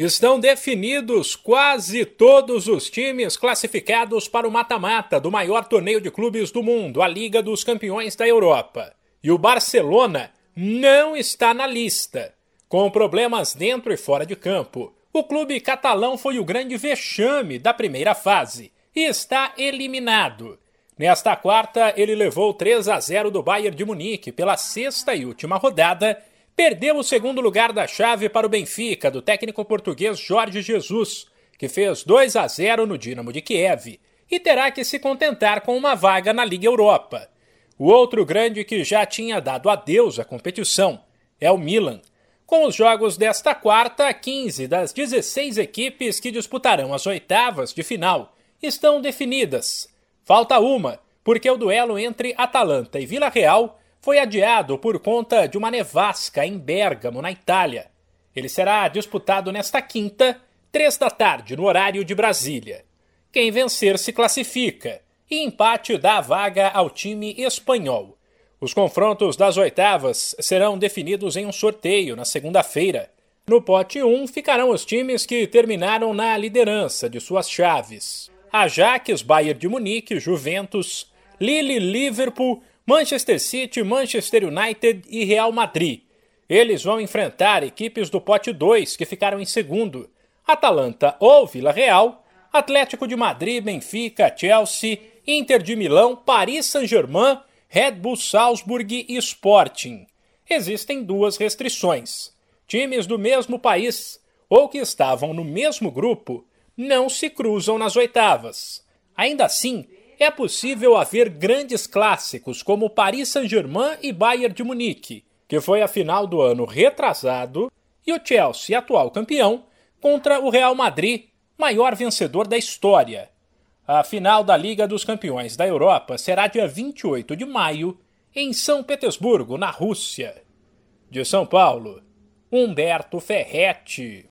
Estão definidos quase todos os times classificados para o mata-mata do maior torneio de clubes do mundo, a Liga dos Campeões da Europa. E o Barcelona não está na lista. Com problemas dentro e fora de campo, o clube catalão foi o grande vexame da primeira fase e está eliminado. Nesta quarta, ele levou 3 a 0 do Bayern de Munique pela sexta e última rodada perdeu o segundo lugar da chave para o Benfica, do técnico português Jorge Jesus, que fez 2 a 0 no Dinamo de Kiev, e terá que se contentar com uma vaga na Liga Europa. O outro grande que já tinha dado adeus à competição é o Milan. Com os jogos desta quarta, 15 das 16 equipes que disputarão as oitavas de final estão definidas. Falta uma, porque o duelo entre Atalanta e Vila Real foi adiado por conta de uma nevasca em Bergamo, na Itália. Ele será disputado nesta quinta, três da tarde, no horário de Brasília. Quem vencer se classifica e empate dá vaga ao time espanhol. Os confrontos das oitavas serão definidos em um sorteio na segunda-feira. No pote 1 ficarão os times que terminaram na liderança de suas chaves: Ajax, Bayern de Munique, Juventus, Lille, Liverpool Manchester City, Manchester United e Real Madrid. Eles vão enfrentar equipes do pote 2 que ficaram em segundo: Atalanta ou Vila Real, Atlético de Madrid, Benfica, Chelsea, Inter de Milão, Paris Saint-Germain, Red Bull Salzburg e Sporting. Existem duas restrições. Times do mesmo país ou que estavam no mesmo grupo não se cruzam nas oitavas. Ainda assim, é possível haver grandes clássicos como Paris Saint-Germain e Bayern de Munique, que foi a final do ano retrasado, e o Chelsea, atual campeão, contra o Real Madrid, maior vencedor da história. A final da Liga dos Campeões da Europa será dia 28 de maio, em São Petersburgo, na Rússia. De São Paulo, Humberto Ferretti.